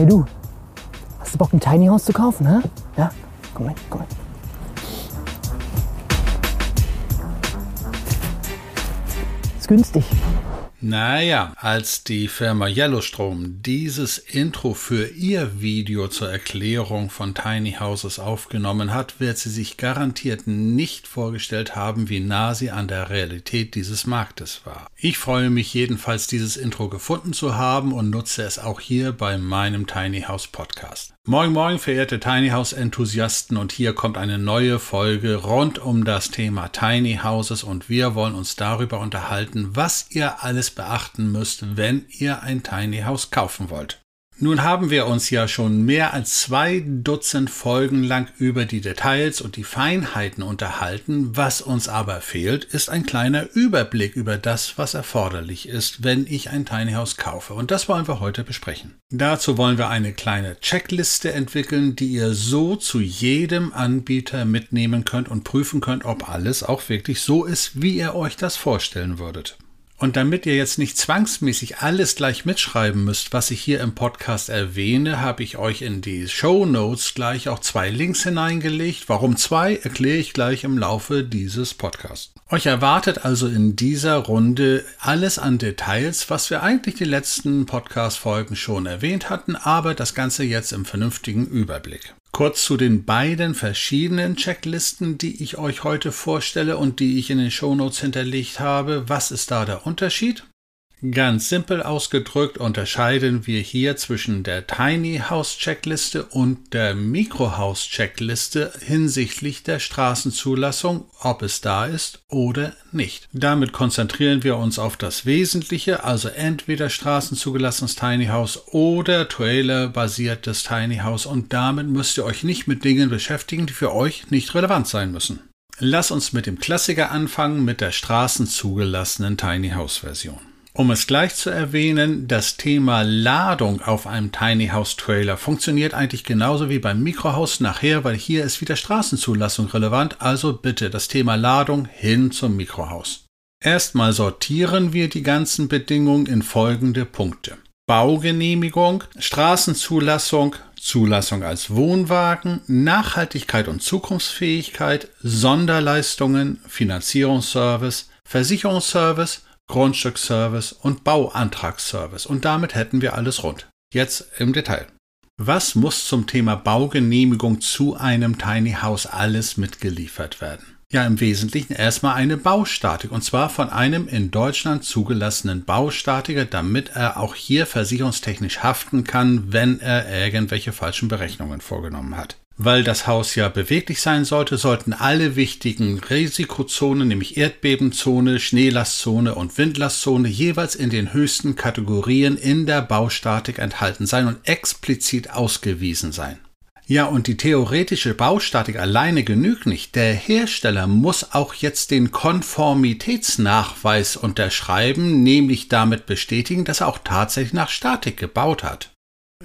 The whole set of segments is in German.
Hey du, hast du Bock ein Tiny House zu kaufen, hä? Ja? Komm mit, komm mit. Ist günstig. Naja, als die Firma Yellowstrom dieses Intro für ihr Video zur Erklärung von Tiny Houses aufgenommen hat, wird sie sich garantiert nicht vorgestellt haben, wie nah sie an der Realität dieses Marktes war. Ich freue mich jedenfalls, dieses Intro gefunden zu haben und nutze es auch hier bei meinem Tiny House Podcast. Moin Moin, verehrte Tiny House Enthusiasten und hier kommt eine neue Folge rund um das Thema Tiny Houses und wir wollen uns darüber unterhalten, was ihr alles beachten müsst, wenn ihr ein Tiny House kaufen wollt. Nun haben wir uns ja schon mehr als zwei Dutzend Folgen lang über die Details und die Feinheiten unterhalten. Was uns aber fehlt, ist ein kleiner Überblick über das, was erforderlich ist, wenn ich ein Tiny House kaufe. Und das wollen wir heute besprechen. Dazu wollen wir eine kleine Checkliste entwickeln, die ihr so zu jedem Anbieter mitnehmen könnt und prüfen könnt, ob alles auch wirklich so ist, wie ihr euch das vorstellen würdet. Und damit ihr jetzt nicht zwangsmäßig alles gleich mitschreiben müsst, was ich hier im Podcast erwähne, habe ich euch in die Show Notes gleich auch zwei Links hineingelegt. Warum zwei, erkläre ich gleich im Laufe dieses Podcasts. Euch erwartet also in dieser Runde alles an Details, was wir eigentlich die letzten Podcast-Folgen schon erwähnt hatten, aber das Ganze jetzt im vernünftigen Überblick. Kurz zu den beiden verschiedenen Checklisten, die ich euch heute vorstelle und die ich in den Shownotes hinterlegt habe. Was ist da der Unterschied? Ganz simpel ausgedrückt unterscheiden wir hier zwischen der Tiny House Checkliste und der Micro House Checkliste hinsichtlich der Straßenzulassung, ob es da ist oder nicht. Damit konzentrieren wir uns auf das Wesentliche, also entweder straßenzugelassenes Tiny House oder Trailer-basiertes Tiny House und damit müsst ihr euch nicht mit Dingen beschäftigen, die für euch nicht relevant sein müssen. Lass uns mit dem Klassiker anfangen, mit der straßenzugelassenen Tiny House Version. Um es gleich zu erwähnen, das Thema Ladung auf einem Tiny House Trailer funktioniert eigentlich genauso wie beim Mikrohaus nachher, weil hier ist wieder Straßenzulassung relevant, also bitte das Thema Ladung hin zum Mikrohaus. Erstmal sortieren wir die ganzen Bedingungen in folgende Punkte. Baugenehmigung, Straßenzulassung, Zulassung als Wohnwagen, Nachhaltigkeit und Zukunftsfähigkeit, Sonderleistungen, Finanzierungsservice, Versicherungsservice, Grundstücksservice und Bauantragsservice. Und damit hätten wir alles rund. Jetzt im Detail. Was muss zum Thema Baugenehmigung zu einem Tiny House alles mitgeliefert werden? Ja, im Wesentlichen erstmal eine Baustatik und zwar von einem in Deutschland zugelassenen Baustatiker, damit er auch hier versicherungstechnisch haften kann, wenn er irgendwelche falschen Berechnungen vorgenommen hat. Weil das Haus ja beweglich sein sollte, sollten alle wichtigen Risikozonen, nämlich Erdbebenzone, Schneelastzone und Windlastzone, jeweils in den höchsten Kategorien in der Baustatik enthalten sein und explizit ausgewiesen sein. Ja, und die theoretische Baustatik alleine genügt nicht. Der Hersteller muss auch jetzt den Konformitätsnachweis unterschreiben, nämlich damit bestätigen, dass er auch tatsächlich nach Statik gebaut hat.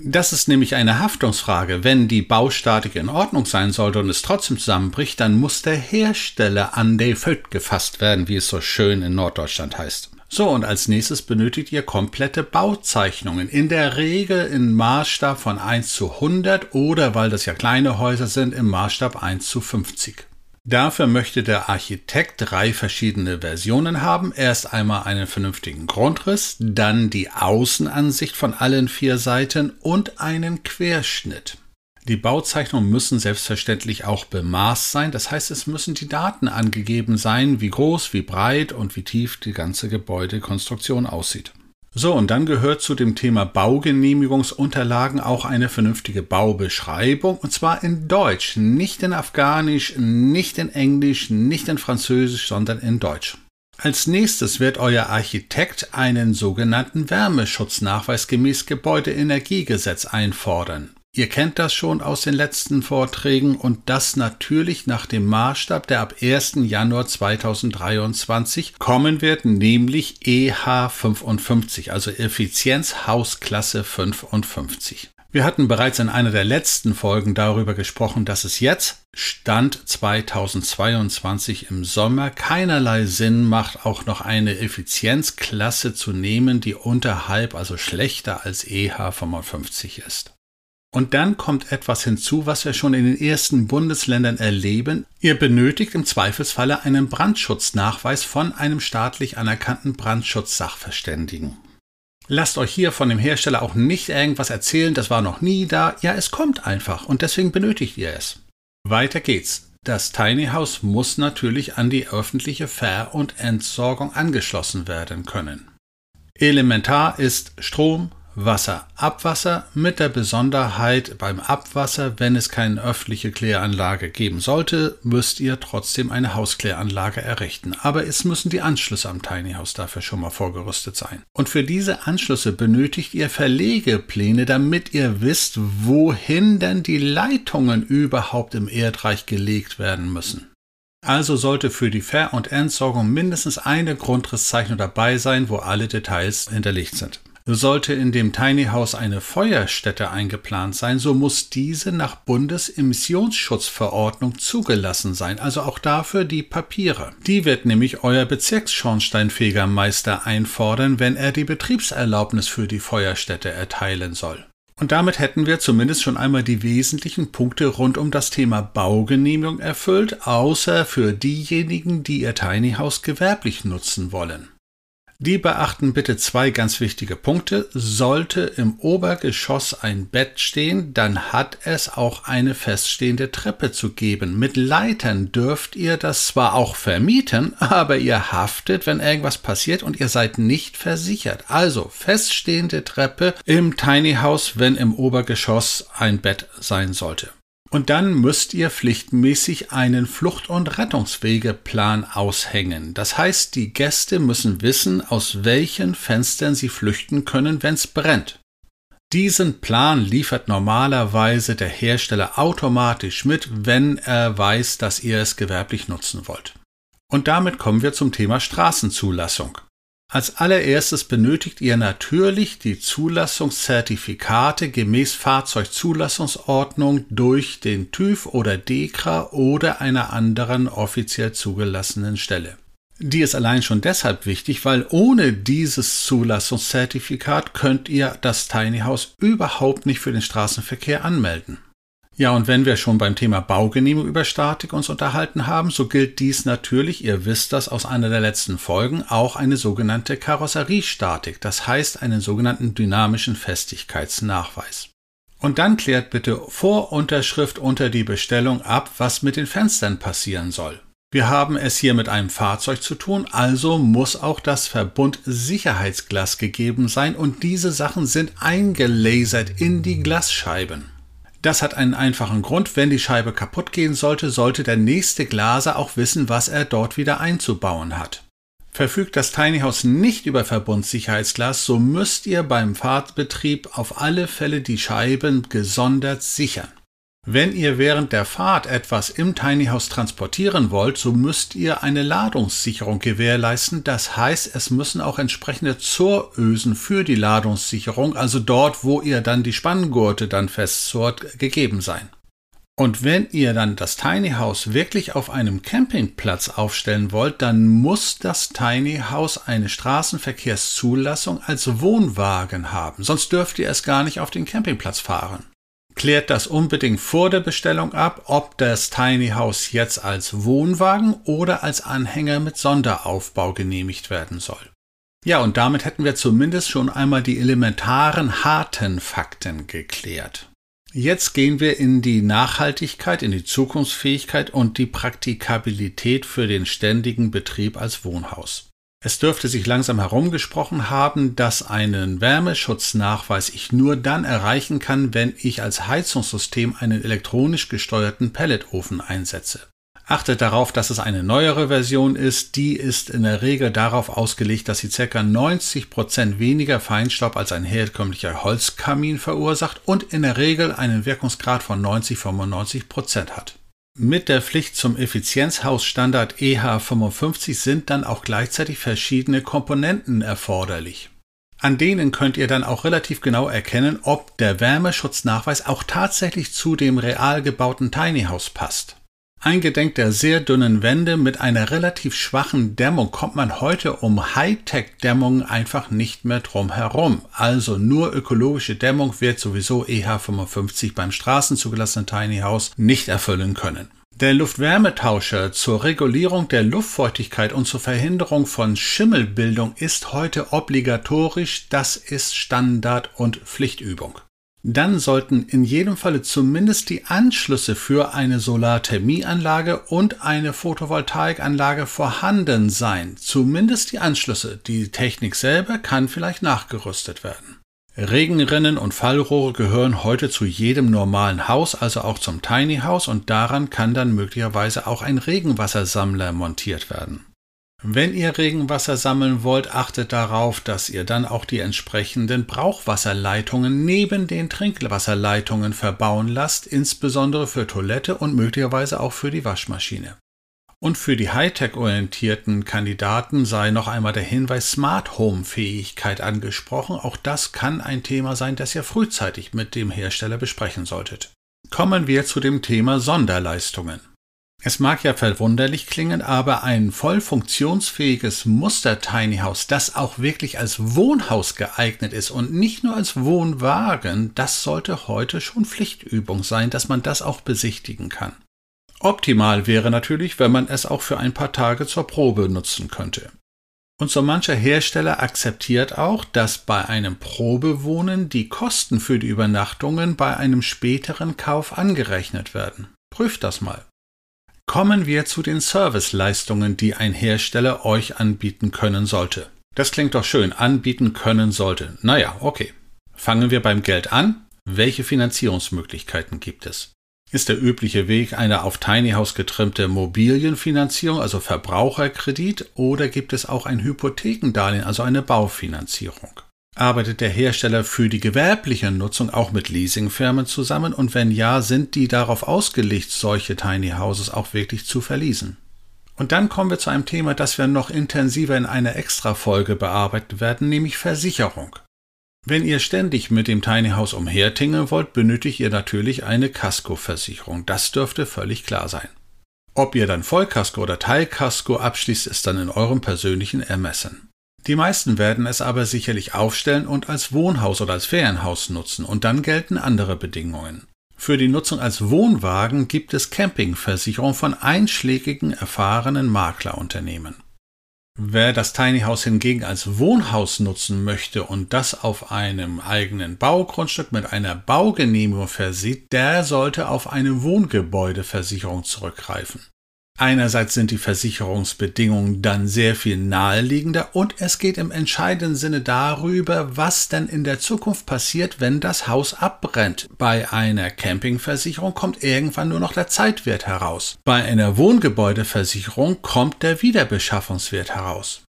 Das ist nämlich eine Haftungsfrage. Wenn die Baustatik in Ordnung sein sollte und es trotzdem zusammenbricht, dann muss der Hersteller an der Föt gefasst werden, wie es so schön in Norddeutschland heißt. So, und als nächstes benötigt ihr komplette Bauzeichnungen. In der Regel in Maßstab von 1 zu 100 oder, weil das ja kleine Häuser sind, im Maßstab 1 zu 50. Dafür möchte der Architekt drei verschiedene Versionen haben. Erst einmal einen vernünftigen Grundriss, dann die Außenansicht von allen vier Seiten und einen Querschnitt. Die Bauzeichnungen müssen selbstverständlich auch bemaßt sein, das heißt es müssen die Daten angegeben sein, wie groß, wie breit und wie tief die ganze Gebäudekonstruktion aussieht. So, und dann gehört zu dem Thema Baugenehmigungsunterlagen auch eine vernünftige Baubeschreibung, und zwar in Deutsch, nicht in Afghanisch, nicht in Englisch, nicht in Französisch, sondern in Deutsch. Als nächstes wird euer Architekt einen sogenannten Wärmeschutznachweis gemäß Gebäudeenergiegesetz einfordern. Ihr kennt das schon aus den letzten Vorträgen und das natürlich nach dem Maßstab, der ab 1. Januar 2023 kommen wird, nämlich EH55, also Effizienz Hausklasse 55. Wir hatten bereits in einer der letzten Folgen darüber gesprochen, dass es jetzt, Stand 2022 im Sommer, keinerlei Sinn macht, auch noch eine Effizienzklasse zu nehmen, die unterhalb, also schlechter als EH55 ist. Und dann kommt etwas hinzu, was wir schon in den ersten Bundesländern erleben. Ihr benötigt im Zweifelsfalle einen Brandschutznachweis von einem staatlich anerkannten Brandschutzsachverständigen. Lasst euch hier von dem Hersteller auch nicht irgendwas erzählen, das war noch nie da. Ja, es kommt einfach und deswegen benötigt ihr es. Weiter geht's. Das Tiny House muss natürlich an die öffentliche Ver- und Entsorgung angeschlossen werden können. Elementar ist Strom, Wasser. Abwasser mit der Besonderheit beim Abwasser, wenn es keine öffentliche Kläranlage geben sollte, müsst ihr trotzdem eine Hauskläranlage errichten. Aber es müssen die Anschlüsse am Tiny House dafür schon mal vorgerüstet sein. Und für diese Anschlüsse benötigt ihr Verlegepläne, damit ihr wisst, wohin denn die Leitungen überhaupt im Erdreich gelegt werden müssen. Also sollte für die Ver- und Entsorgung mindestens eine Grundrisszeichnung dabei sein, wo alle Details hinterlegt sind. Sollte in dem Tiny House eine Feuerstätte eingeplant sein, so muss diese nach Bundesemissionsschutzverordnung zugelassen sein, also auch dafür die Papiere. Die wird nämlich euer Bezirksschornsteinfegermeister einfordern, wenn er die Betriebserlaubnis für die Feuerstätte erteilen soll. Und damit hätten wir zumindest schon einmal die wesentlichen Punkte rund um das Thema Baugenehmigung erfüllt, außer für diejenigen, die ihr Tiny House gewerblich nutzen wollen. Die beachten bitte zwei ganz wichtige Punkte. Sollte im Obergeschoss ein Bett stehen, dann hat es auch eine feststehende Treppe zu geben. Mit Leitern dürft ihr das zwar auch vermieten, aber ihr haftet, wenn irgendwas passiert und ihr seid nicht versichert. Also feststehende Treppe im Tiny House, wenn im Obergeschoss ein Bett sein sollte. Und dann müsst ihr pflichtmäßig einen Flucht- und Rettungswegeplan aushängen. Das heißt, die Gäste müssen wissen, aus welchen Fenstern sie flüchten können, wenn's brennt. Diesen Plan liefert normalerweise der Hersteller automatisch mit, wenn er weiß, dass ihr es gewerblich nutzen wollt. Und damit kommen wir zum Thema Straßenzulassung. Als allererstes benötigt ihr natürlich die Zulassungszertifikate gemäß Fahrzeugzulassungsordnung durch den TÜV oder DEKRA oder einer anderen offiziell zugelassenen Stelle. Die ist allein schon deshalb wichtig, weil ohne dieses Zulassungszertifikat könnt ihr das Tiny House überhaupt nicht für den Straßenverkehr anmelden. Ja, und wenn wir schon beim Thema Baugenehmigung über Statik uns unterhalten haben, so gilt dies natürlich, ihr wisst das aus einer der letzten Folgen, auch eine sogenannte Karosseriestatik, das heißt einen sogenannten dynamischen Festigkeitsnachweis. Und dann klärt bitte vor Unterschrift unter die Bestellung ab, was mit den Fenstern passieren soll. Wir haben es hier mit einem Fahrzeug zu tun, also muss auch das Verbund Sicherheitsglas gegeben sein und diese Sachen sind eingelasert in die Glasscheiben. Das hat einen einfachen Grund. Wenn die Scheibe kaputt gehen sollte, sollte der nächste Glaser auch wissen, was er dort wieder einzubauen hat. Verfügt das Tiny House nicht über Verbundsicherheitsglas, so müsst ihr beim Fahrtbetrieb auf alle Fälle die Scheiben gesondert sichern. Wenn ihr während der Fahrt etwas im Tiny House transportieren wollt, so müsst ihr eine Ladungssicherung gewährleisten. Das heißt, es müssen auch entsprechende Zorösen für die Ladungssicherung, also dort, wo ihr dann die Spanngurte dann festzurrt, gegeben sein. Und wenn ihr dann das Tiny House wirklich auf einem Campingplatz aufstellen wollt, dann muss das Tiny House eine Straßenverkehrszulassung als Wohnwagen haben, sonst dürft ihr es gar nicht auf den Campingplatz fahren. Klärt das unbedingt vor der Bestellung ab, ob das Tiny House jetzt als Wohnwagen oder als Anhänger mit Sonderaufbau genehmigt werden soll. Ja, und damit hätten wir zumindest schon einmal die elementaren harten Fakten geklärt. Jetzt gehen wir in die Nachhaltigkeit, in die Zukunftsfähigkeit und die Praktikabilität für den ständigen Betrieb als Wohnhaus. Es dürfte sich langsam herumgesprochen haben, dass einen Wärmeschutznachweis ich nur dann erreichen kann, wenn ich als Heizungssystem einen elektronisch gesteuerten Pelletofen einsetze. Achtet darauf, dass es eine neuere Version ist. Die ist in der Regel darauf ausgelegt, dass sie ca. 90% weniger Feinstaub als ein herkömmlicher Holzkamin verursacht und in der Regel einen Wirkungsgrad von 90-95% hat. Mit der Pflicht zum Effizienzhausstandard EH55 sind dann auch gleichzeitig verschiedene Komponenten erforderlich. An denen könnt ihr dann auch relativ genau erkennen, ob der Wärmeschutznachweis auch tatsächlich zu dem real gebauten Tiny House passt. Eingedenk der sehr dünnen Wände mit einer relativ schwachen Dämmung kommt man heute um Hightech-Dämmung einfach nicht mehr drum herum. Also nur ökologische Dämmung wird sowieso EH55 beim straßenzugelassenen Tiny House nicht erfüllen können. Der Luftwärmetauscher zur Regulierung der Luftfeuchtigkeit und zur Verhinderung von Schimmelbildung ist heute obligatorisch, das ist Standard und Pflichtübung dann sollten in jedem Falle zumindest die Anschlüsse für eine Solarthermieanlage und eine Photovoltaikanlage vorhanden sein. Zumindest die Anschlüsse. Die Technik selber kann vielleicht nachgerüstet werden. Regenrinnen und Fallrohre gehören heute zu jedem normalen Haus, also auch zum Tiny House, und daran kann dann möglicherweise auch ein Regenwassersammler montiert werden. Wenn ihr Regenwasser sammeln wollt, achtet darauf, dass ihr dann auch die entsprechenden Brauchwasserleitungen neben den Trinkwasserleitungen verbauen lasst, insbesondere für Toilette und möglicherweise auch für die Waschmaschine. Und für die Hightech-orientierten Kandidaten sei noch einmal der Hinweis Smart Home-Fähigkeit angesprochen. Auch das kann ein Thema sein, das ihr frühzeitig mit dem Hersteller besprechen solltet. Kommen wir zu dem Thema Sonderleistungen. Es mag ja verwunderlich klingen, aber ein voll funktionsfähiges Muster-Tiny House, das auch wirklich als Wohnhaus geeignet ist und nicht nur als Wohnwagen, das sollte heute schon Pflichtübung sein, dass man das auch besichtigen kann. Optimal wäre natürlich, wenn man es auch für ein paar Tage zur Probe nutzen könnte. Und so mancher Hersteller akzeptiert auch, dass bei einem Probewohnen die Kosten für die Übernachtungen bei einem späteren Kauf angerechnet werden. Prüft das mal. Kommen wir zu den Serviceleistungen, die ein Hersteller euch anbieten können sollte. Das klingt doch schön, anbieten können sollte. Naja, okay. Fangen wir beim Geld an. Welche Finanzierungsmöglichkeiten gibt es? Ist der übliche Weg eine auf Tiny House getrimmte Mobilienfinanzierung, also Verbraucherkredit, oder gibt es auch ein Hypothekendarlehen, also eine Baufinanzierung? Arbeitet der Hersteller für die gewerbliche Nutzung auch mit Leasingfirmen zusammen und wenn ja, sind die darauf ausgelegt, solche Tiny Houses auch wirklich zu verleasen? Und dann kommen wir zu einem Thema, das wir noch intensiver in einer Extra-Folge bearbeiten werden, nämlich Versicherung. Wenn ihr ständig mit dem Tiny House umhertingeln wollt, benötigt ihr natürlich eine Kaskoversicherung. Das dürfte völlig klar sein. Ob ihr dann Vollkasko oder Teilkasko abschließt, ist dann in eurem persönlichen Ermessen. Die meisten werden es aber sicherlich aufstellen und als Wohnhaus oder als Ferienhaus nutzen und dann gelten andere Bedingungen. Für die Nutzung als Wohnwagen gibt es Campingversicherung von einschlägigen erfahrenen Maklerunternehmen. Wer das Tiny House hingegen als Wohnhaus nutzen möchte und das auf einem eigenen Baugrundstück mit einer Baugenehmigung versieht, der sollte auf eine Wohngebäudeversicherung zurückgreifen. Einerseits sind die Versicherungsbedingungen dann sehr viel naheliegender und es geht im entscheidenden Sinne darüber, was denn in der Zukunft passiert, wenn das Haus abbrennt. Bei einer Campingversicherung kommt irgendwann nur noch der Zeitwert heraus. Bei einer Wohngebäudeversicherung kommt der Wiederbeschaffungswert heraus.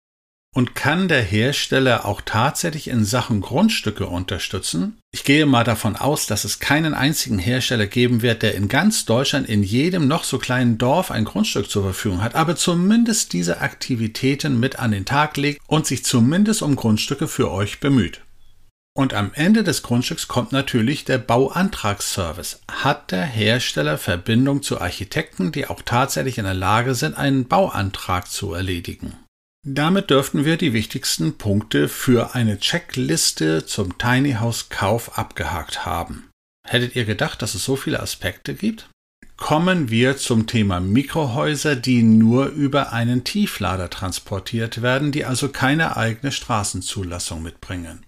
Und kann der Hersteller auch tatsächlich in Sachen Grundstücke unterstützen? Ich gehe mal davon aus, dass es keinen einzigen Hersteller geben wird, der in ganz Deutschland in jedem noch so kleinen Dorf ein Grundstück zur Verfügung hat, aber zumindest diese Aktivitäten mit an den Tag legt und sich zumindest um Grundstücke für euch bemüht. Und am Ende des Grundstücks kommt natürlich der Bauantragsservice. Hat der Hersteller Verbindung zu Architekten, die auch tatsächlich in der Lage sind, einen Bauantrag zu erledigen? Damit dürften wir die wichtigsten Punkte für eine Checkliste zum Tiny House Kauf abgehakt haben. Hättet ihr gedacht, dass es so viele Aspekte gibt? Kommen wir zum Thema Mikrohäuser, die nur über einen Tieflader transportiert werden, die also keine eigene Straßenzulassung mitbringen.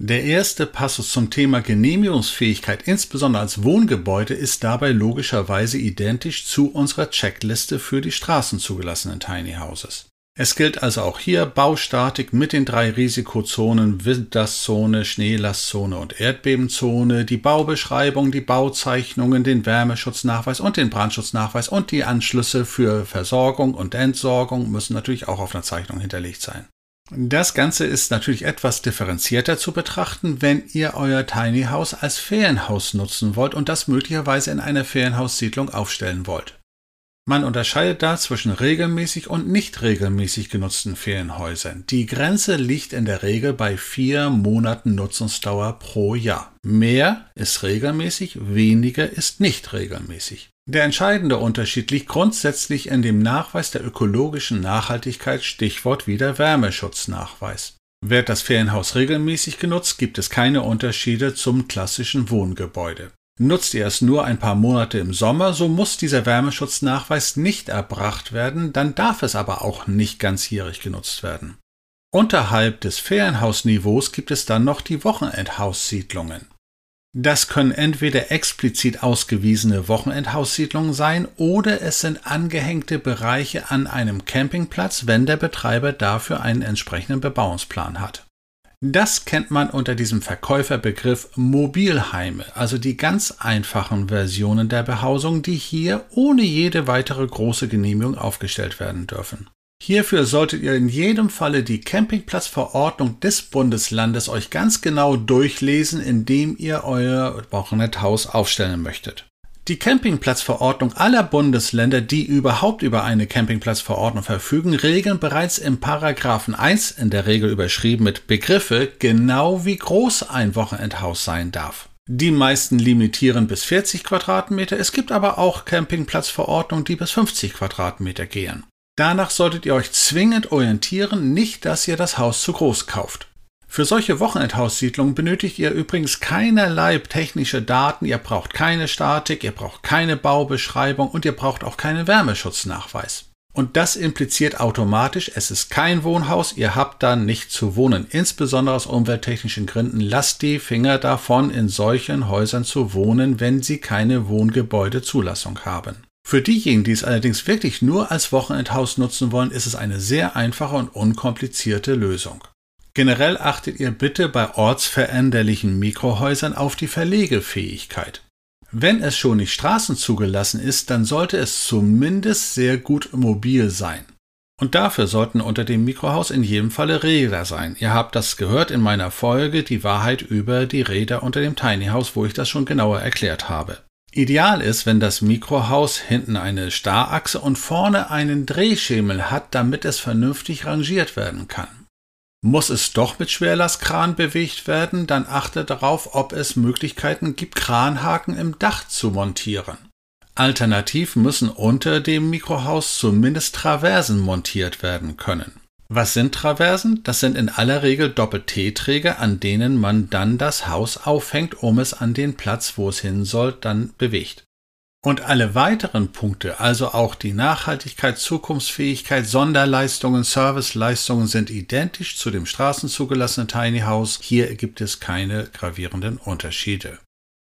Der erste Passus zum Thema Genehmigungsfähigkeit, insbesondere als Wohngebäude, ist dabei logischerweise identisch zu unserer Checkliste für die straßenzugelassenen Tiny Houses. Es gilt also auch hier Baustatik mit den drei Risikozonen Windlastzone, Schneelastzone und Erdbebenzone, die Baubeschreibung, die Bauzeichnungen, den Wärmeschutznachweis und den Brandschutznachweis und die Anschlüsse für Versorgung und Entsorgung müssen natürlich auch auf einer Zeichnung hinterlegt sein. Das Ganze ist natürlich etwas differenzierter zu betrachten, wenn ihr euer Tiny House als Ferienhaus nutzen wollt und das möglicherweise in einer Ferienhaussiedlung aufstellen wollt. Man unterscheidet da zwischen regelmäßig und nicht regelmäßig genutzten Ferienhäusern. Die Grenze liegt in der Regel bei vier Monaten Nutzungsdauer pro Jahr. Mehr ist regelmäßig, weniger ist nicht regelmäßig. Der entscheidende Unterschied liegt grundsätzlich in dem Nachweis der ökologischen Nachhaltigkeit, Stichwort wieder Wärmeschutznachweis. Wird das Ferienhaus regelmäßig genutzt, gibt es keine Unterschiede zum klassischen Wohngebäude. Nutzt ihr es nur ein paar Monate im Sommer, so muss dieser Wärmeschutznachweis nicht erbracht werden, dann darf es aber auch nicht ganzjährig genutzt werden. Unterhalb des Ferienhausniveaus gibt es dann noch die Wochenendhaussiedlungen. Das können entweder explizit ausgewiesene Wochenendhaussiedlungen sein oder es sind angehängte Bereiche an einem Campingplatz, wenn der Betreiber dafür einen entsprechenden Bebauungsplan hat. Das kennt man unter diesem Verkäuferbegriff Mobilheime, also die ganz einfachen Versionen der Behausung, die hier ohne jede weitere große Genehmigung aufgestellt werden dürfen. Hierfür solltet ihr in jedem Falle die Campingplatzverordnung des Bundeslandes euch ganz genau durchlesen, indem ihr euer Wochenendhaus aufstellen möchtet. Die Campingplatzverordnung aller Bundesländer, die überhaupt über eine Campingplatzverordnung verfügen, regeln bereits im Paragraphen 1 in der Regel überschrieben mit Begriffe genau wie groß ein Wochenendhaus sein darf. Die meisten limitieren bis 40 Quadratmeter, es gibt aber auch Campingplatzverordnungen, die bis 50 Quadratmeter gehen. Danach solltet ihr euch zwingend orientieren, nicht dass ihr das Haus zu groß kauft. Für solche Wochenendhaussiedlungen benötigt ihr übrigens keinerlei technische Daten, ihr braucht keine Statik, ihr braucht keine Baubeschreibung und ihr braucht auch keinen Wärmeschutznachweis. Und das impliziert automatisch, es ist kein Wohnhaus, ihr habt da nicht zu wohnen. Insbesondere aus umwelttechnischen Gründen lasst die Finger davon, in solchen Häusern zu wohnen, wenn sie keine Wohngebäudezulassung haben. Für diejenigen, die es allerdings wirklich nur als Wochenendhaus nutzen wollen, ist es eine sehr einfache und unkomplizierte Lösung. Generell achtet ihr bitte bei ortsveränderlichen Mikrohäusern auf die Verlegefähigkeit. Wenn es schon nicht straßenzugelassen ist, dann sollte es zumindest sehr gut mobil sein. Und dafür sollten unter dem Mikrohaus in jedem Falle Räder sein. Ihr habt das gehört in meiner Folge Die Wahrheit über die Räder unter dem Tiny House, wo ich das schon genauer erklärt habe. Ideal ist, wenn das Mikrohaus hinten eine Starrachse und vorne einen Drehschemel hat, damit es vernünftig rangiert werden kann. Muss es doch mit Schwerlastkran bewegt werden, dann achte darauf, ob es Möglichkeiten gibt, Kranhaken im Dach zu montieren. Alternativ müssen unter dem Mikrohaus zumindest Traversen montiert werden können. Was sind Traversen? Das sind in aller Regel Doppel-T-Träger, an denen man dann das Haus aufhängt, um es an den Platz, wo es hin soll, dann bewegt. Und alle weiteren Punkte, also auch die Nachhaltigkeit, Zukunftsfähigkeit, Sonderleistungen, Serviceleistungen sind identisch zu dem straßenzugelassenen Tiny House. Hier gibt es keine gravierenden Unterschiede.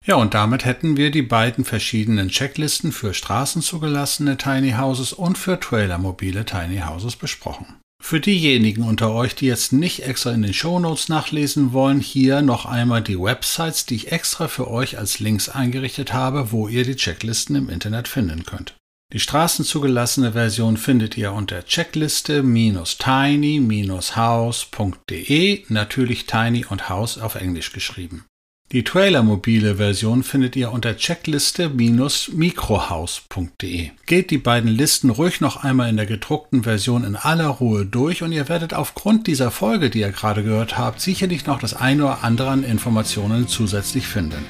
Ja, und damit hätten wir die beiden verschiedenen Checklisten für straßenzugelassene Tiny Houses und für Trailermobile Tiny Houses besprochen. Für diejenigen unter euch, die jetzt nicht extra in den Shownotes nachlesen wollen, hier noch einmal die Websites, die ich extra für euch als Links eingerichtet habe, wo ihr die Checklisten im Internet finden könnt. Die straßenzugelassene Version findet ihr unter checkliste-tiny-house.de, natürlich Tiny und House auf Englisch geschrieben. Die Trailermobile Version findet ihr unter checkliste-mikrohaus.de. Geht die beiden Listen ruhig noch einmal in der gedruckten Version in aller Ruhe durch und ihr werdet aufgrund dieser Folge, die ihr gerade gehört habt, sicherlich noch das eine oder andere an Informationen zusätzlich finden.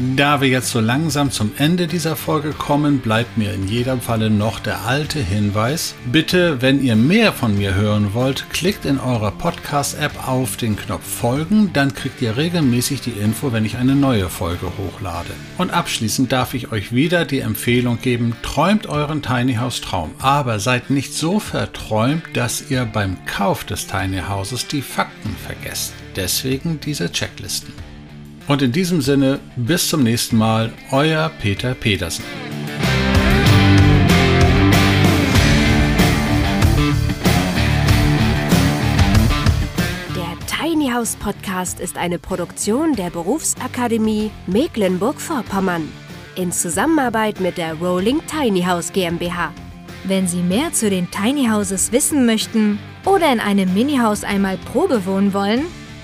Da wir jetzt so langsam zum Ende dieser Folge kommen, bleibt mir in jedem Falle noch der alte Hinweis. Bitte, wenn ihr mehr von mir hören wollt, klickt in eurer Podcast-App auf den Knopf Folgen, dann kriegt ihr regelmäßig die Info, wenn ich eine neue Folge hochlade. Und abschließend darf ich euch wieder die Empfehlung geben, träumt euren Tiny House Traum, aber seid nicht so verträumt, dass ihr beim Kauf des Tiny Houses die Fakten vergesst. Deswegen diese Checklisten. Und in diesem Sinne, bis zum nächsten Mal, euer Peter Petersen. Der Tiny House Podcast ist eine Produktion der Berufsakademie Mecklenburg-Vorpommern in Zusammenarbeit mit der Rolling Tiny House GmbH. Wenn Sie mehr zu den Tiny Houses wissen möchten oder in einem Mini-Haus einmal Probe wohnen wollen,